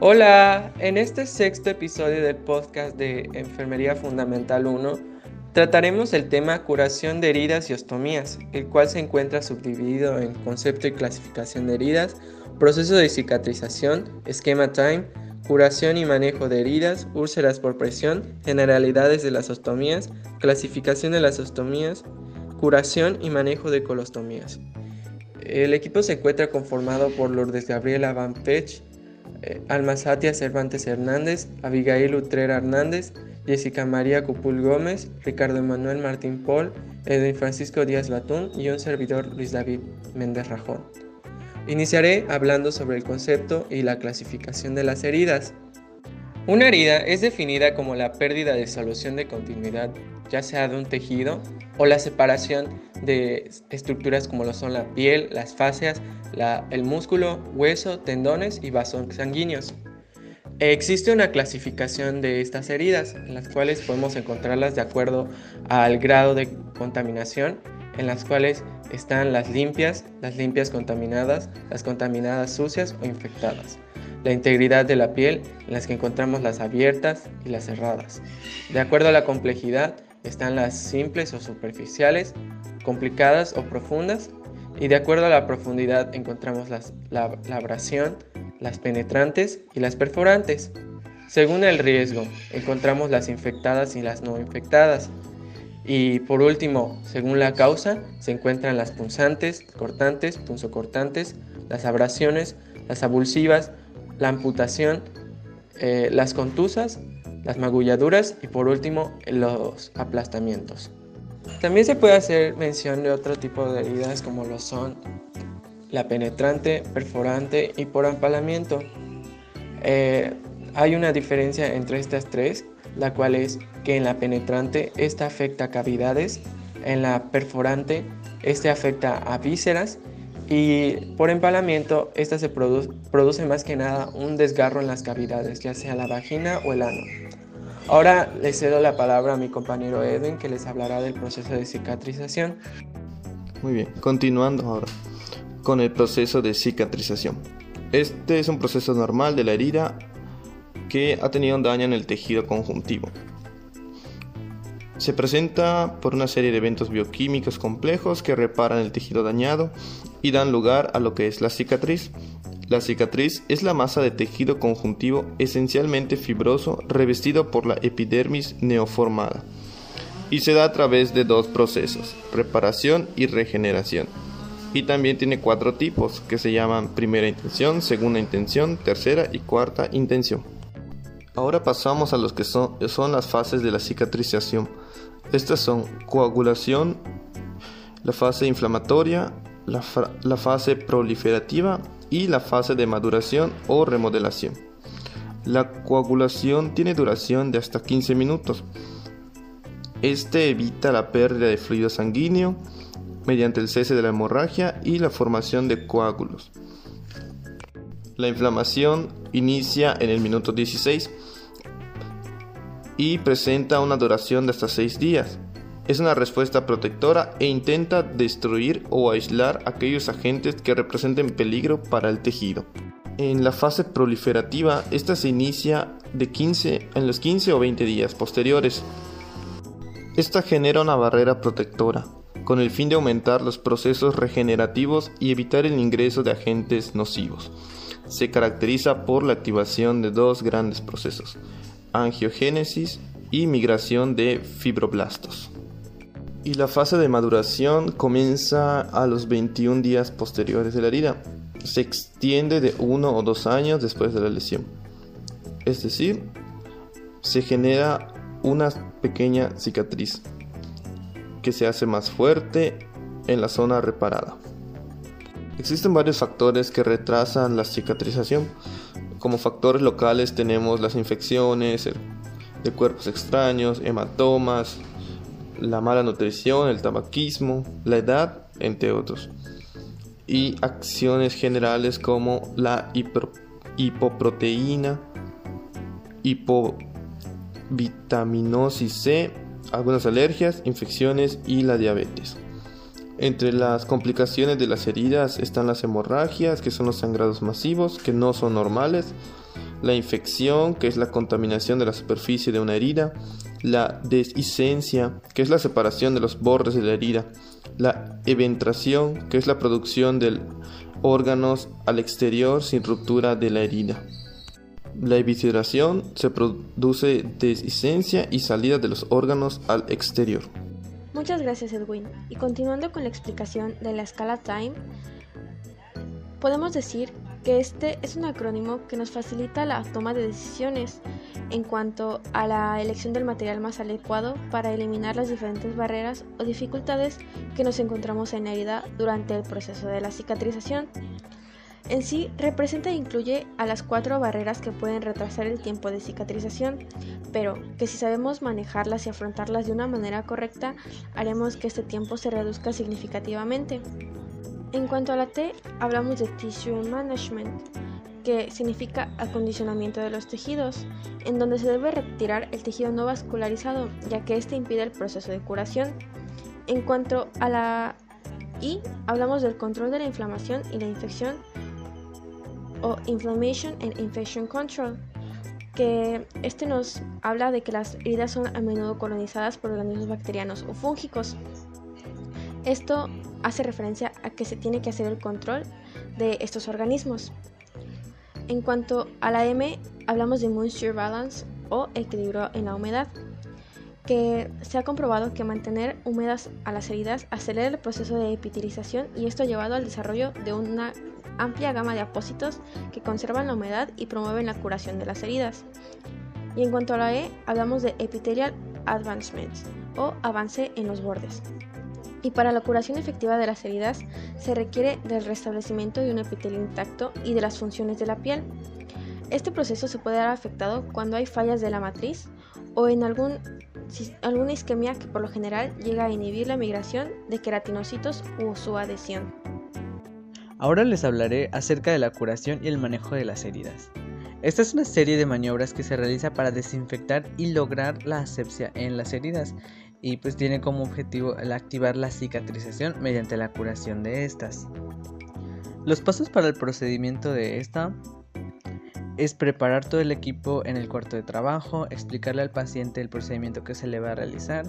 Hola, en este sexto episodio del podcast de Enfermería Fundamental 1 trataremos el tema curación de heridas y ostomías, el cual se encuentra subdividido en concepto y clasificación de heridas, proceso de cicatrización, esquema time, curación y manejo de heridas, úlceras por presión, generalidades de las ostomías, clasificación de las ostomías, curación y manejo de colostomías. El equipo se encuentra conformado por Lourdes Gabriela Van Pech, eh, Alma Satia Cervantes Hernández, Abigail Utrera Hernández, Jessica María Cupul Gómez, Ricardo Emanuel Martín Paul, Edwin Francisco Díaz Latún y un servidor Luis David Méndez Rajón. Iniciaré hablando sobre el concepto y la clasificación de las heridas. Una herida es definida como la pérdida de solución de continuidad, ya sea de un tejido o la separación de estructuras como lo son la piel, las fascias, el músculo, hueso, tendones y vasos sanguíneos. Existe una clasificación de estas heridas, en las cuales podemos encontrarlas de acuerdo al grado de contaminación, en las cuales están las limpias, las limpias contaminadas, las contaminadas sucias o infectadas. La integridad de la piel, en las que encontramos las abiertas y las cerradas. De acuerdo a la complejidad, están las simples o superficiales, complicadas o profundas, y de acuerdo a la profundidad encontramos la, la abrasión, las penetrantes y las perforantes. Según el riesgo, encontramos las infectadas y las no infectadas. Y por último, según la causa, se encuentran las punzantes, cortantes, punzocortantes, las abrasiones, las abulsivas, la amputación, eh, las contusas, las magulladuras y por último los aplastamientos. También se puede hacer mención de otro tipo de heridas como lo son la penetrante, perforante y por empalamiento. Eh, hay una diferencia entre estas tres, la cual es que en la penetrante esta afecta cavidades, en la perforante este afecta a vísceras y por empalamiento esta se produce más que nada un desgarro en las cavidades, ya sea la vagina o el ano. Ahora le cedo la palabra a mi compañero Edwin que les hablará del proceso de cicatrización. Muy bien, continuando ahora con el proceso de cicatrización. Este es un proceso normal de la herida que ha tenido un daño en el tejido conjuntivo. Se presenta por una serie de eventos bioquímicos complejos que reparan el tejido dañado y dan lugar a lo que es la cicatriz. La cicatriz es la masa de tejido conjuntivo esencialmente fibroso revestido por la epidermis neoformada y se da a través de dos procesos, reparación y regeneración y también tiene cuatro tipos que se llaman primera intención, segunda intención, tercera y cuarta intención. Ahora pasamos a los que son, son las fases de la cicatrización. Estas son coagulación, la fase inflamatoria, la, fase proliferativa y la fase de maduración o remodelación. La coagulación tiene duración de hasta 15 minutos. Este evita la pérdida de fluido sanguíneo, mediante el cese de la hemorragia y la formación de coágulos. La inflamación inicia en el minuto 16 y presenta una duración de hasta 6 días. Es una respuesta protectora e intenta destruir o aislar aquellos agentes que representen peligro para el tejido. En la fase proliferativa, esta se inicia de 15, en los 15 o 20 días posteriores. Esta genera una barrera protectora, con el fin de aumentar los procesos regenerativos y evitar el ingreso de agentes nocivos. Se caracteriza por la activación de dos grandes procesos, angiogénesis y migración de fibroblastos. Y la fase de maduración comienza a los 21 días posteriores de la herida. Se extiende de uno o dos años después de la lesión. Es decir, se genera una pequeña cicatriz que se hace más fuerte en la zona reparada. Existen varios factores que retrasan la cicatrización. Como factores locales tenemos las infecciones de cuerpos extraños, hematomas, la mala nutrición, el tabaquismo, la edad, entre otros. Y acciones generales como la hipoproteína, hipovitaminosis C, algunas alergias, infecciones y la diabetes. Entre las complicaciones de las heridas están las hemorragias, que son los sangrados masivos, que no son normales, la infección, que es la contaminación de la superficie de una herida, la deshicencia, que es la separación de los bordes de la herida, la eventración, que es la producción de órganos al exterior sin ruptura de la herida. La evisceración se produce deshicencia y salida de los órganos al exterior. Muchas gracias Edwin. Y continuando con la explicación de la escala Time, podemos decir que este es un acrónimo que nos facilita la toma de decisiones en cuanto a la elección del material más adecuado para eliminar las diferentes barreras o dificultades que nos encontramos en la herida durante el proceso de la cicatrización. En sí, representa e incluye a las cuatro barreras que pueden retrasar el tiempo de cicatrización, pero que si sabemos manejarlas y afrontarlas de una manera correcta, haremos que este tiempo se reduzca significativamente. En cuanto a la T, hablamos de Tissue Management, que significa acondicionamiento de los tejidos, en donde se debe retirar el tejido no vascularizado, ya que este impide el proceso de curación. En cuanto a la I, hablamos del control de la inflamación y la infección, o Inflammation and Infection Control, que este nos habla de que las heridas son a menudo colonizadas por organismos bacterianos o fúngicos. Esto hace referencia a que se tiene que hacer el control de estos organismos. En cuanto a la M, hablamos de Moisture Balance o equilibrio en la humedad, que se ha comprobado que mantener húmedas a las heridas acelera el proceso de epitelización y esto ha llevado al desarrollo de una amplia gama de apósitos que conservan la humedad y promueven la curación de las heridas. Y en cuanto a la E, hablamos de Epithelial Advancement o avance en los bordes. Y para la curación efectiva de las heridas se requiere del restablecimiento de un epitelio intacto y de las funciones de la piel. Este proceso se puede dar afectado cuando hay fallas de la matriz o en algún, alguna isquemia que por lo general llega a inhibir la migración de queratinocitos u su adhesión. Ahora les hablaré acerca de la curación y el manejo de las heridas. Esta es una serie de maniobras que se realiza para desinfectar y lograr la asepsia en las heridas y pues tiene como objetivo el activar la cicatrización mediante la curación de estas. Los pasos para el procedimiento de esta es preparar todo el equipo en el cuarto de trabajo, explicarle al paciente el procedimiento que se le va a realizar,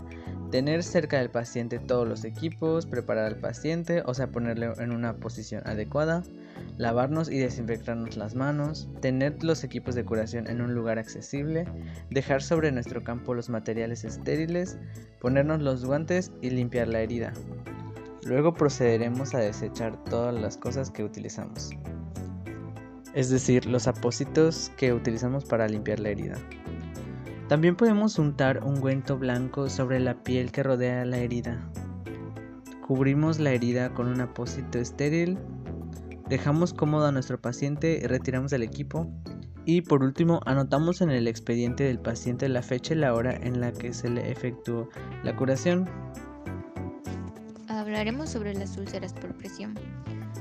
tener cerca del paciente todos los equipos, preparar al paciente, o sea, ponerle en una posición adecuada, lavarnos y desinfectarnos las manos, tener los equipos de curación en un lugar accesible, dejar sobre nuestro campo los materiales estériles, ponernos los guantes y limpiar la herida. Luego procederemos a desechar todas las cosas que utilizamos es decir, los apósitos que utilizamos para limpiar la herida. También podemos untar ungüento blanco sobre la piel que rodea la herida. Cubrimos la herida con un apósito estéril, dejamos cómodo a nuestro paciente y retiramos el equipo. Y por último, anotamos en el expediente del paciente la fecha y la hora en la que se le efectuó la curación. Hablaremos sobre las úlceras por presión.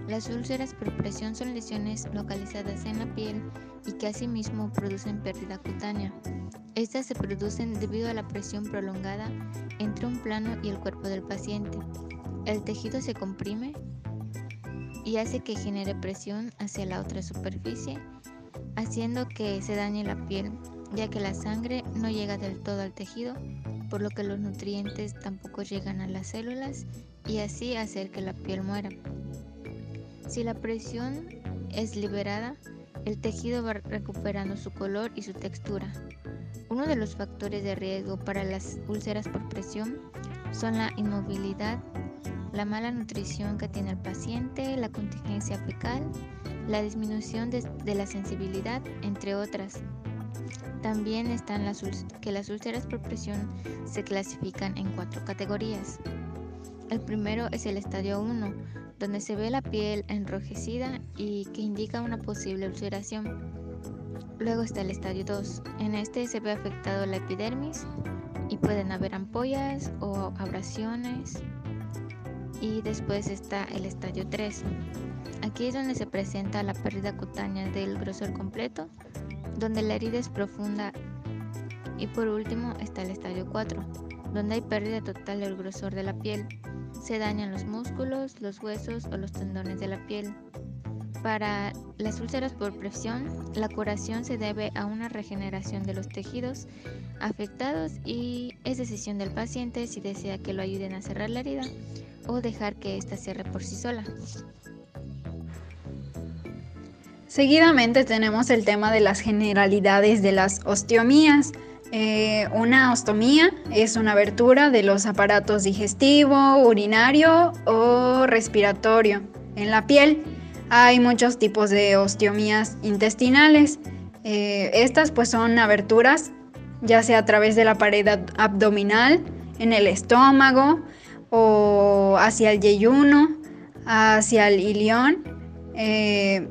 Las úlceras por presión son lesiones localizadas en la piel y que asimismo producen pérdida cutánea. Estas se producen debido a la presión prolongada entre un plano y el cuerpo del paciente. El tejido se comprime y hace que genere presión hacia la otra superficie, haciendo que se dañe la piel, ya que la sangre no llega del todo al tejido, por lo que los nutrientes tampoco llegan a las células y así hacer que la piel muera. Si la presión es liberada, el tejido va recuperando su color y su textura. Uno de los factores de riesgo para las úlceras por presión son la inmovilidad, la mala nutrición que tiene el paciente, la contingencia fecal, la disminución de, la sensibilidad, entre otras. También están las que las úlceras por presión se clasifican en cuatro categorías. El primero es el estadio 1, donde se ve la piel enrojecida y que indica una posible ulceración. Luego está el estadio 2. En este se ve afectado la epidermis y pueden haber ampollas o abrasiones. Y después está el estadio 3. Aquí es donde se presenta la pérdida cutánea del grosor completo, donde la herida es profunda. Y por último está el estadio 4, donde hay pérdida total del grosor de la piel se dañan los músculos, los huesos o los tendones de la piel. Para las úlceras por presión, la curación se debe a una regeneración de los tejidos afectados y es decisión del paciente si desea que lo ayuden a cerrar la herida o dejar que ésta cierre por sí sola. Seguidamente tenemos el tema de las generalidades de las osteomías. Eh, una ostomía es una abertura de los aparatos digestivo, urinario o respiratorio en la piel. Hay muchos tipos de osteomías intestinales. Eh, estas pues son aberturas ya sea a través de la pared abdominal, en el estómago o hacia el yeyuno, hacia el ilión, eh,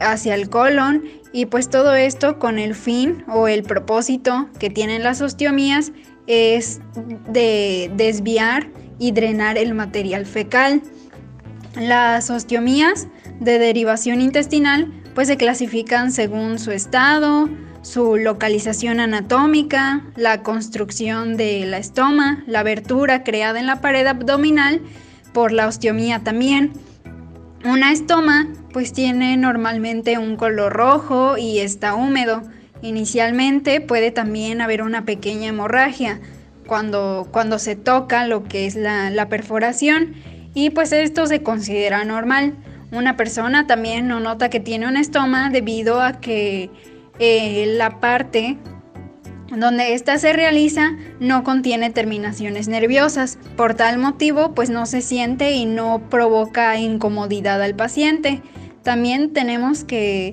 hacia el colon y pues todo esto con el fin o el propósito que tienen las osteomías es de desviar y drenar el material fecal. Las osteomías de derivación intestinal pues se clasifican según su estado, su localización anatómica, la construcción de la estoma, la abertura creada en la pared abdominal por la osteomía también. Una estoma pues tiene normalmente un color rojo y está húmedo. Inicialmente puede también haber una pequeña hemorragia cuando, cuando se toca lo que es la, perforación y pues esto se considera normal. Una persona también no nota que tiene un estoma debido a que eh, la parte donde ésta se realiza no contiene terminaciones nerviosas. Por tal motivo, pues no se siente y no provoca incomodidad al paciente. También tenemos que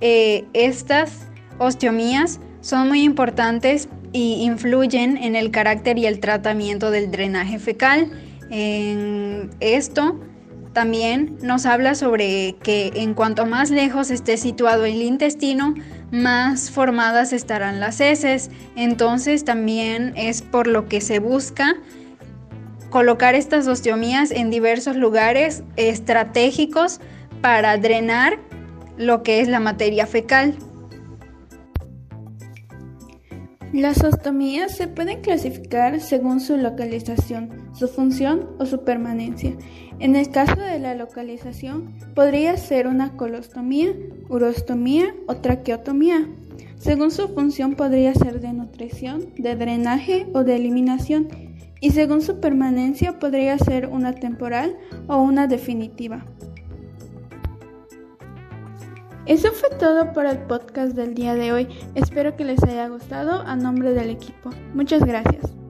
eh, estas osteomías son muy importantes y influyen en el carácter y el tratamiento del drenaje fecal. En esto también nos habla sobre que en cuanto más lejos esté situado el intestino, más formadas estarán las heces. Entonces también es por lo que se busca colocar estas osteomías en diversos lugares estratégicos para drenar lo que es la materia fecal. Las ostomías se pueden clasificar según su localización, su función o su permanencia. En el caso de la localización, podría ser una colostomía, urostomía o traqueotomía. Según su función, podría ser de nutrición, de drenaje o de eliminación. Y según su permanencia, podría ser una temporal o una definitiva. Eso fue todo por el podcast del día de hoy. Espero que les haya gustado a nombre del equipo. Muchas gracias.